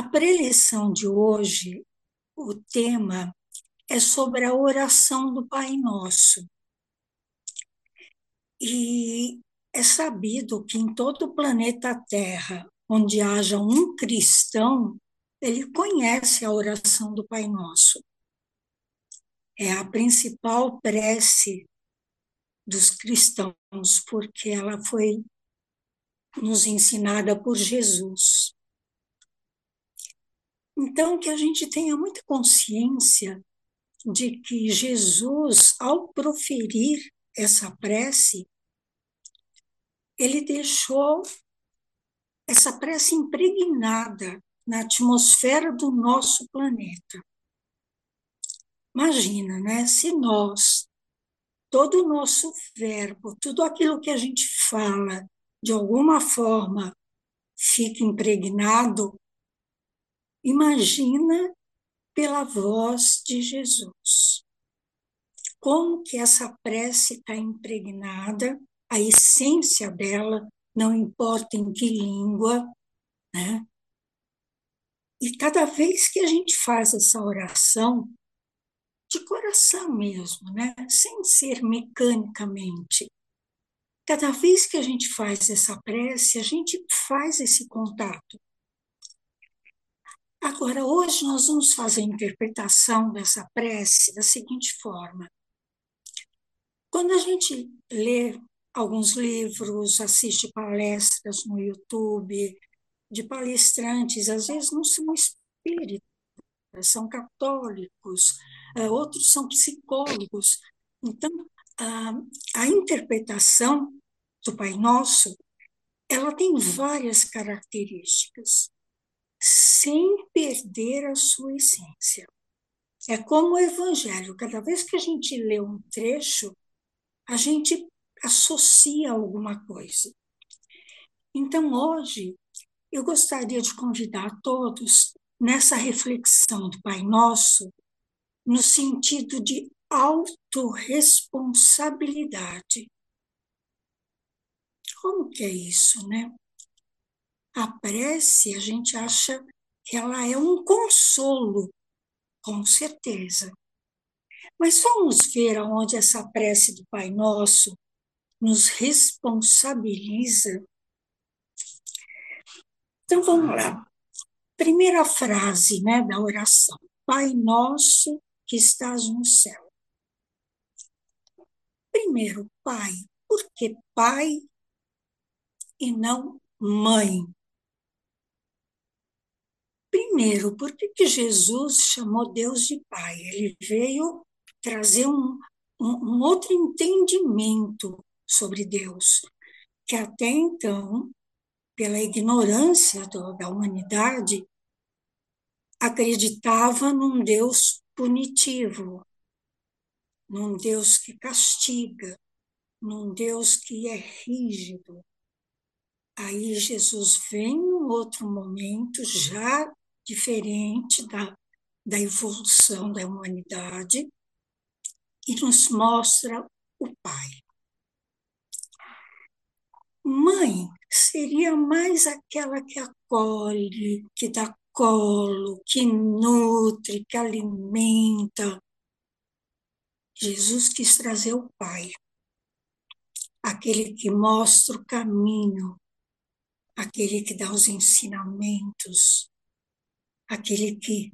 A preleção de hoje, o tema é sobre a oração do Pai Nosso. E é sabido que em todo o planeta Terra, onde haja um cristão, ele conhece a oração do Pai Nosso. É a principal prece dos cristãos, porque ela foi nos ensinada por Jesus. Então, que a gente tenha muita consciência de que Jesus, ao proferir essa prece, ele deixou essa prece impregnada na atmosfera do nosso planeta. Imagina, né? Se nós, todo o nosso verbo, tudo aquilo que a gente fala, de alguma forma fica impregnado, imagina pela voz de Jesus. Como que essa prece está impregnada, a essência dela, não importa em que língua, né? E cada vez que a gente faz essa oração, de coração mesmo, né? sem ser mecanicamente, cada vez que a gente faz essa prece, a gente faz esse contato Agora, hoje nós vamos fazer a interpretação dessa prece da seguinte forma. Quando a gente lê alguns livros, assiste palestras no YouTube de palestrantes, às vezes não são espíritas, são católicos, eh, outros são psicólogos. Então, a, a interpretação do Pai Nosso, ela tem várias características sem perder a sua essência. É como o Evangelho, cada vez que a gente lê um trecho, a gente associa alguma coisa. Então, hoje, eu gostaria de convidar todos nessa reflexão do Pai Nosso, no sentido de autorresponsabilidade. Como que é isso, né? A prece, a gente acha que ela é um consolo, com certeza. Mas vamos ver aonde essa prece do Pai Nosso nos responsabiliza. Então vamos lá. Primeira frase né, da oração. Pai nosso que estás no céu. Primeiro, pai. Por que pai e não mãe? Primeiro, por que, que Jesus chamou Deus de Pai? Ele veio trazer um, um, um outro entendimento sobre Deus, que até então, pela ignorância do, da humanidade, acreditava num Deus punitivo, num Deus que castiga, num Deus que é rígido. Aí Jesus vem em outro momento, já diferente da, da evolução da humanidade e nos mostra o Pai. Mãe seria mais aquela que acolhe, que dá colo, que nutre, que alimenta. Jesus quis trazer o Pai, aquele que mostra o caminho, aquele que dá os ensinamentos, aquele que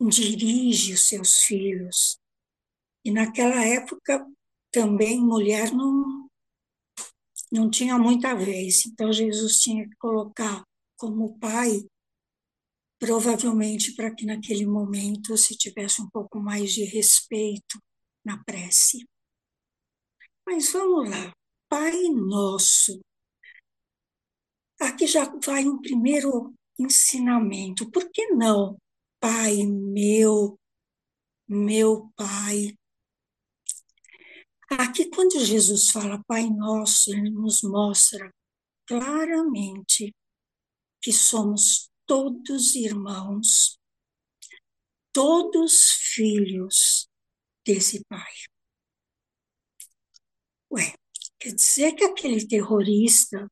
dirige os seus filhos. E naquela época também mulher não não tinha muita vez, então Jesus tinha que colocar como pai, provavelmente para que naquele momento se tivesse um pouco mais de respeito na prece. Mas vamos lá, Pai Nosso. Aqui já vai um primeiro ensinamento. Por que não, Pai meu, meu Pai? Aqui, quando Jesus fala Pai Nosso, ele nos mostra claramente que somos todos irmãos, todos filhos desse Pai. Ué, quer dizer que aquele terrorista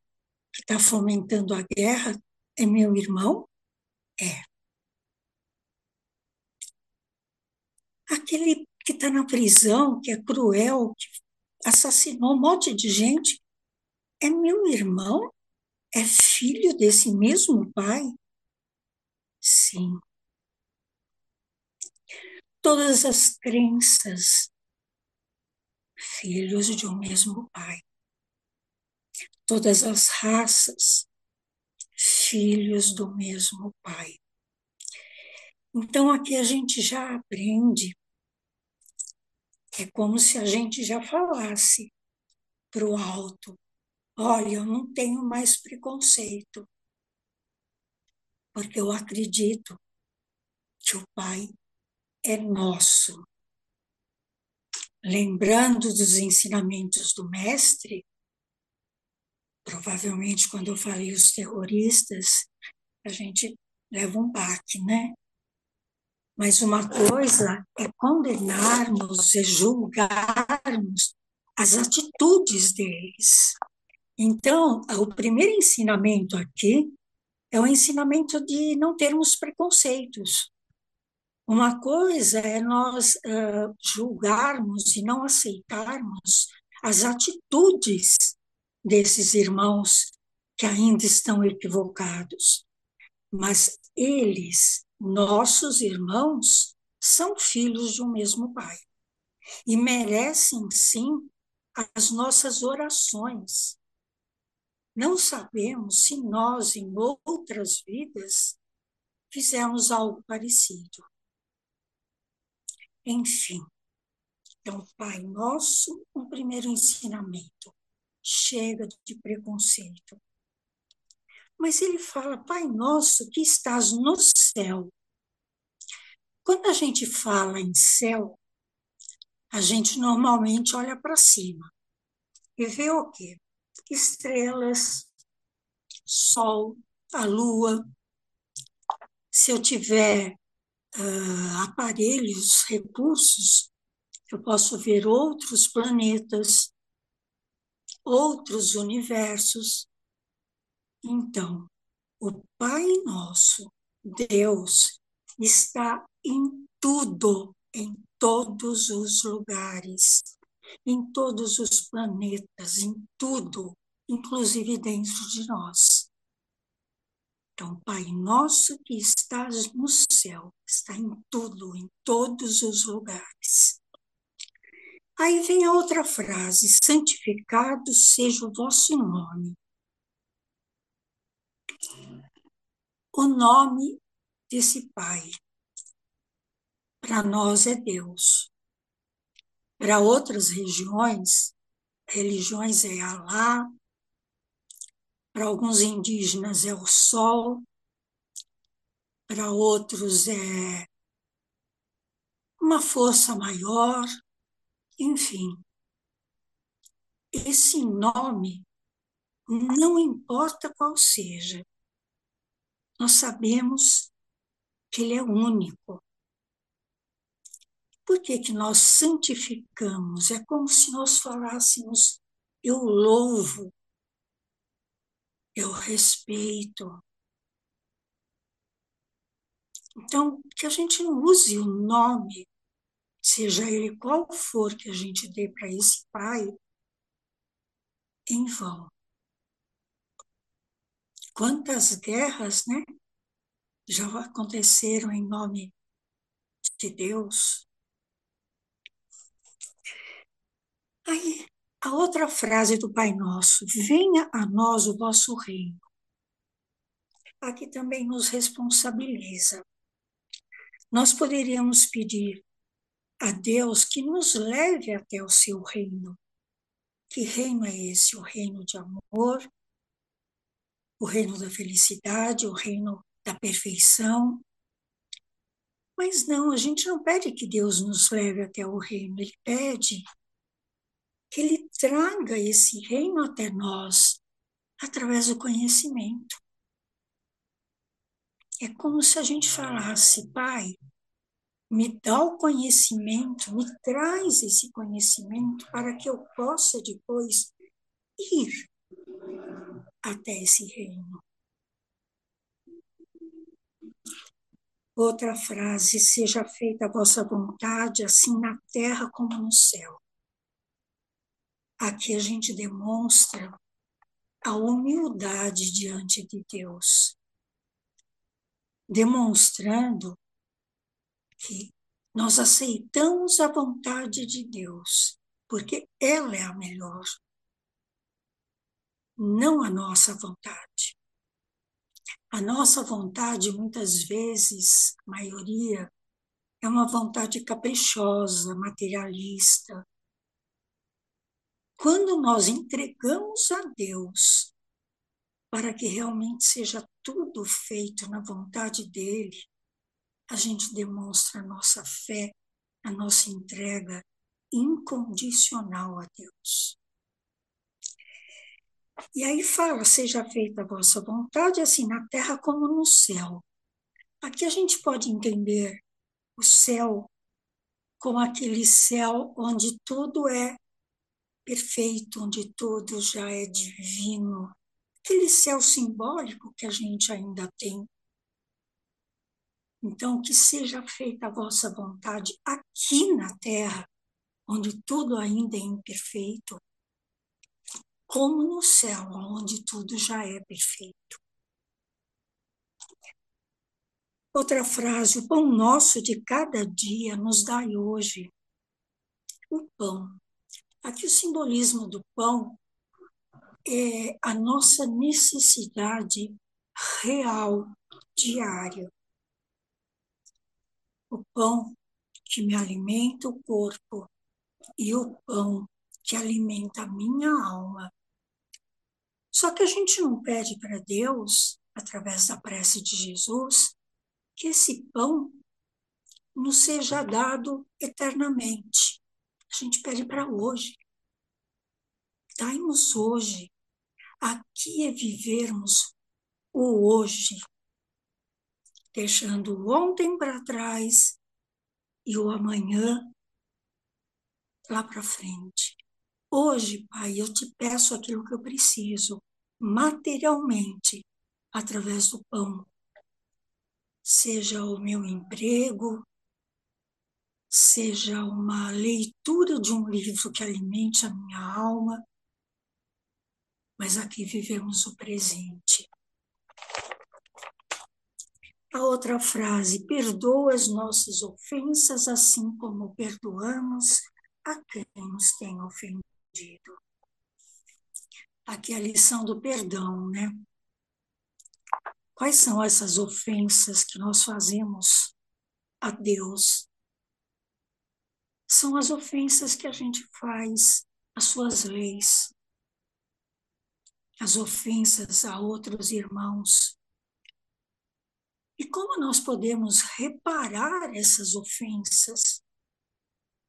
que está fomentando a guerra é meu irmão? É. Aquele que está na prisão, que é cruel, que assassinou um monte de gente, é meu irmão? É filho desse mesmo pai? Sim. Todas as crenças, filhos de um mesmo pai. Todas as raças, filhos do mesmo pai. Então aqui a gente já aprende, é como se a gente já falasse para o alto: olha, eu não tenho mais preconceito, porque eu acredito que o Pai é nosso. Lembrando dos ensinamentos do Mestre, provavelmente quando eu falei os terroristas, a gente leva um baque, né? Mas uma coisa é condenarmos e julgarmos as atitudes deles. Então, o primeiro ensinamento aqui é o ensinamento de não termos preconceitos. Uma coisa é nós uh, julgarmos e não aceitarmos as atitudes desses irmãos que ainda estão equivocados. Mas eles nossos irmãos são filhos de um mesmo Pai e merecem, sim, as nossas orações. Não sabemos se nós, em outras vidas, fizemos algo parecido. Enfim, então, Pai Nosso, um primeiro ensinamento. Chega de preconceito. Mas ele fala, Pai nosso que estás no céu. Quando a gente fala em céu, a gente normalmente olha para cima e vê o quê? Estrelas, sol, a lua. Se eu tiver uh, aparelhos, recursos, eu posso ver outros planetas, outros universos. Então, o Pai Nosso, Deus, está em tudo, em todos os lugares, em todos os planetas, em tudo, inclusive dentro de nós. Então, Pai Nosso que estás no céu, está em tudo, em todos os lugares. Aí vem a outra frase: santificado seja o vosso nome. O nome desse Pai para nós é Deus. Para outras regiões, religiões é Alá, para alguns indígenas é o Sol, para outros é uma força maior, enfim. Esse nome, não importa qual seja, nós sabemos que ele é único. Por que, que nós santificamos? É como se nós falássemos: eu louvo, eu respeito. Então, que a gente não use o nome, seja ele qual for que a gente dê para esse pai, em vão. Quantas guerras, né? Já aconteceram em nome de Deus. Aí, a outra frase do Pai Nosso: venha a nós o vosso reino. Aqui também nos responsabiliza. Nós poderíamos pedir a Deus que nos leve até o seu reino. Que reino é esse? O reino de amor, o reino da felicidade, o reino da perfeição. Mas não, a gente não pede que Deus nos leve até o reino, ele pede que ele traga esse reino até nós através do conhecimento. É como se a gente falasse, Pai, me dá o conhecimento, me traz esse conhecimento para que eu possa depois ir até esse reino. Outra frase: seja feita a vossa vontade, assim na terra como no céu. Aqui a gente demonstra a humildade diante de Deus, demonstrando que nós aceitamos a vontade de Deus, porque ela é a melhor, não a nossa vontade. A nossa vontade, muitas vezes, a maioria, é uma vontade caprichosa, materialista. Quando nós entregamos a Deus para que realmente seja tudo feito na vontade dele, a gente demonstra a nossa fé, a nossa entrega incondicional a Deus. E aí fala: seja feita a vossa vontade, assim na terra como no céu. Aqui a gente pode entender o céu como aquele céu onde tudo é perfeito, onde tudo já é divino. Aquele céu simbólico que a gente ainda tem. Então, que seja feita a vossa vontade aqui na terra, onde tudo ainda é imperfeito, como no céu, onde tudo já é perfeito. Outra frase: o pão nosso de cada dia nos dai hoje. O pão. Aqui o simbolismo do pão é a nossa necessidade real, diária. O pão que me alimenta o corpo e o pão que alimenta a minha alma só que a gente não pede para Deus, através da prece de Jesus, que esse pão nos seja dado eternamente. A gente pede para hoje. Dai-nos hoje. Aqui é vivermos o hoje, deixando o ontem para trás e o amanhã lá para frente. Hoje, Pai, eu te peço aquilo que eu preciso materialmente através do pão. Seja o meu emprego, seja uma leitura de um livro que alimente a minha alma, mas aqui vivemos o presente. A outra frase, perdoa as nossas ofensas, assim como perdoamos a quem nos tem ofendido aqui a lição do perdão, né? Quais são essas ofensas que nós fazemos a Deus? São as ofensas que a gente faz às suas leis, as ofensas a outros irmãos. E como nós podemos reparar essas ofensas?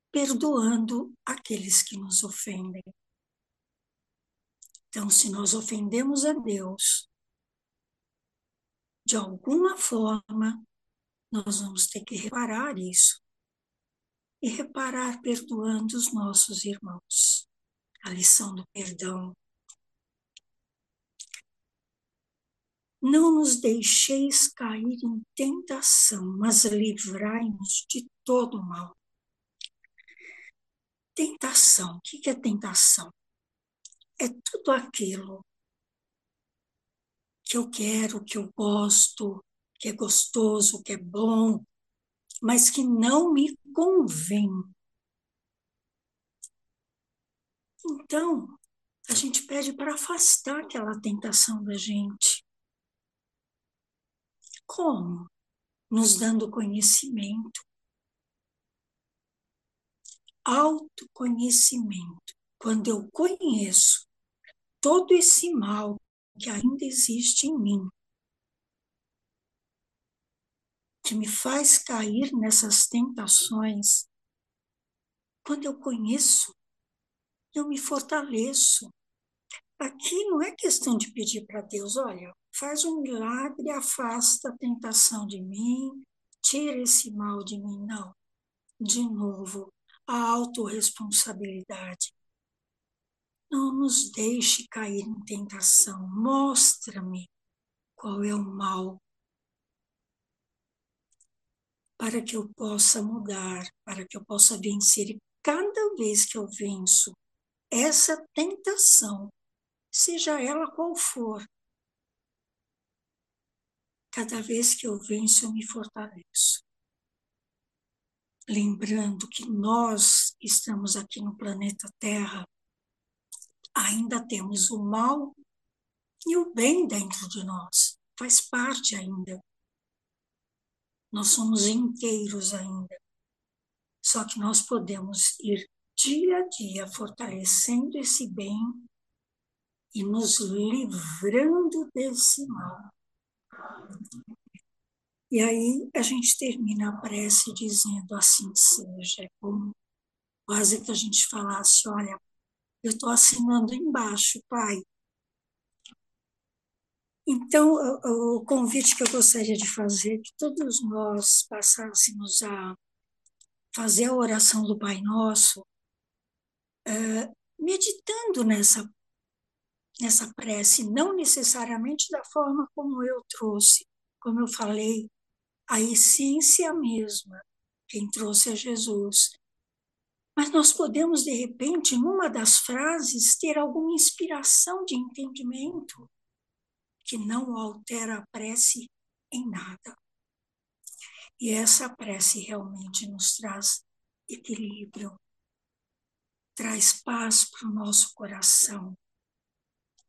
Perdoando aqueles que nos ofendem. Então, se nós ofendemos a Deus, de alguma forma, nós vamos ter que reparar isso. E reparar perdoando os nossos irmãos. A lição do perdão. Não nos deixeis cair em tentação, mas livrai-nos de todo mal. Tentação. O que é tentação? é tudo aquilo que eu quero, que eu gosto, que é gostoso, que é bom, mas que não me convém. Então, a gente pede para afastar aquela tentação da gente. Como? Nos dando conhecimento. Autoconhecimento. Quando eu conheço todo esse mal que ainda existe em mim, que me faz cair nessas tentações, quando eu conheço, eu me fortaleço. Aqui não é questão de pedir para Deus, olha, faz um milagre, afasta a tentação de mim, tira esse mal de mim. Não. De novo, a autorresponsabilidade. Não nos deixe cair em tentação. Mostra-me qual é o mal. para que eu possa mudar, para que eu possa vencer. E cada vez que eu venço essa tentação, seja ela qual for, cada vez que eu venço, eu me fortaleço. Lembrando que nós estamos aqui no planeta Terra, ainda temos o mal e o bem dentro de nós, faz parte ainda. Nós somos inteiros ainda. Só que nós podemos ir dia a dia fortalecendo esse bem e nos livrando desse mal. E aí a gente termina a prece dizendo assim seja, é como quase que a gente falasse, olha, eu estou assinando embaixo, Pai. Então, o, convite que eu gostaria de fazer é que todos nós passássemos a fazer a oração do Pai Nosso, é, meditando nessa, nessa prece, não necessariamente da forma como eu trouxe, como eu falei, a essência mesma, quem trouxe é Jesus. Mas nós podemos, de repente, numa das frases, ter alguma inspiração de entendimento que não altera a prece em nada. E essa prece realmente nos traz equilíbrio, traz paz para o nosso coração,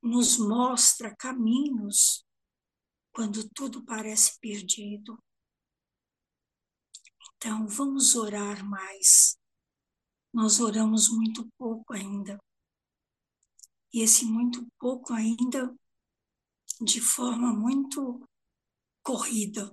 nos mostra caminhos quando tudo parece perdido. Então, vamos orar mais. Nós oramos muito pouco ainda. E esse muito pouco ainda de forma muito corrida.